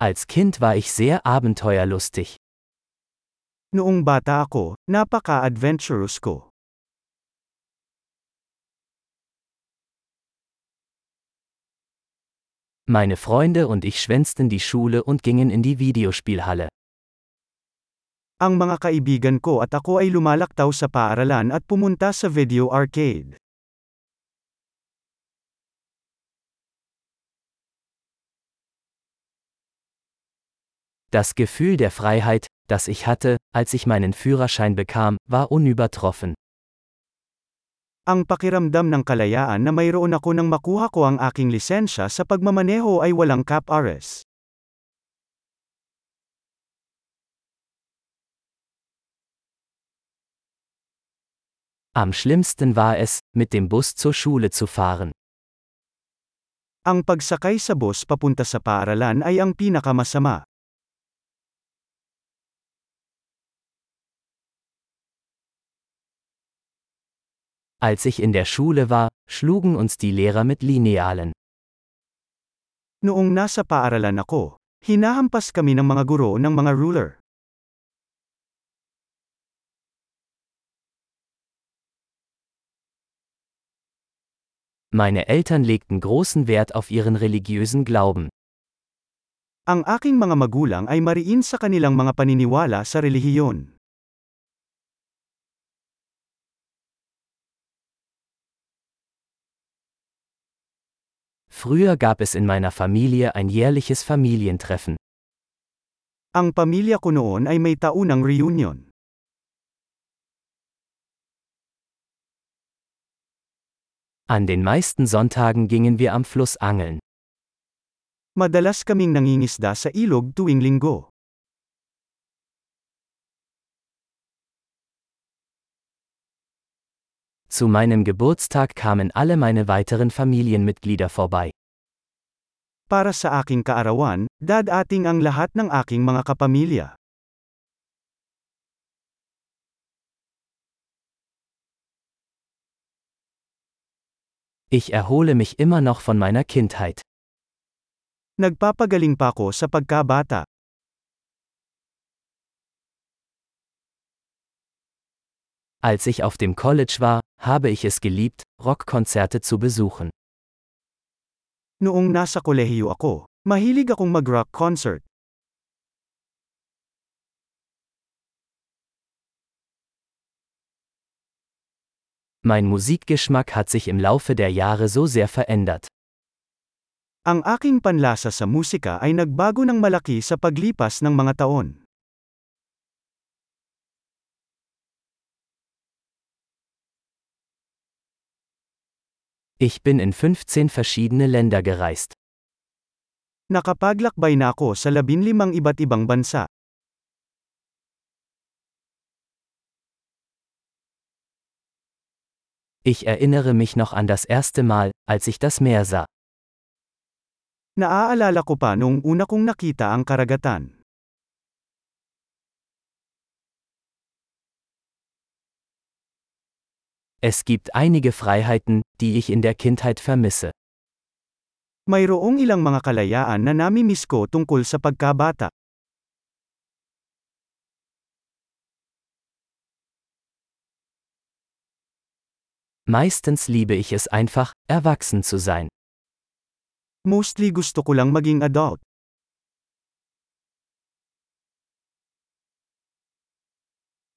Als Kind war ich sehr abenteuerlustig. Noong bata ako, napaka-adventurous ko. Meine Freunde und ich schwänzten die Schule und gingen in die Videospielhalle. Ang mga kaibigan ko at ako ay lumalaktaw sa paaralan at pumunta sa video arcade. Das Gefühl der Freiheit, das ich hatte, als ich meinen Führerschein bekam, war unübertroffen. Ang pakiramdam ng kalayaan na mayroon ako nang makuha ko ang aking lisensya sa pagmamaneho ay walang cap-ares. Am schlimmsten war es, mit dem Bus zur Schule zu fahren. Ang pagsakay sa bus papunta sa paaralan ay ang pinakamasama. Als ich in der Schule war, schlugen uns die Lehrer mit Linealen. Noong nasa paaralan ako, hinahampas kami ng mga guro ng mga ruler. Meine Eltern legten großen Wert auf ihren religiösen Glauben. Ang aking mga magulang ay mariin sa kanilang mga paniniwala sa relihiyon. Früher gab es in meiner Familie ein jährliches Familientreffen. Ang pamilya ko noon ay may taunang reunion. An den meisten Sonntagen gingen wir am Fluss angeln. Madalas kaming nangingisda sa ilog tuwing linggo. Zu meinem Geburtstag kamen alle meine weiteren Familienmitglieder vorbei. Para sa aking kaarawan, dadating ang lahat ng aking mga kapamilya. Ich erhole mich immer noch von meiner Kindheit. Nagpapagaling pa ako sa pagkabata. Als ich auf dem College war, habe ich es geliebt, Rockkonzerte zu besuchen. Noong nasa kolehiyo ako, mahilig akong mag-rock concert. Mein Musikgeschmack hat sich im Laufe der Jahre so sehr verändert. Ang aking panlasa sa musika ay nagbago ng malaki sa paglipas ng mga taon. Ich bin in 15 verschiedene Länder gereist. Nakapaglakbay na ako sa labinlimang iba't ibang bansa. Ich erinnere mich noch an das erste Mal, als ich das Meer sah. Naaalala ko pa noong una kong nakita ang karagatan. Es gibt einige Freiheiten, die ich in der Kindheit vermisse. Mayroong ilang mga kalayaan na namimiss ko tungkol sa pagkabata. Meistens liebe ich es einfach, erwachsen zu sein. Mostly gusto ko lang maging adult.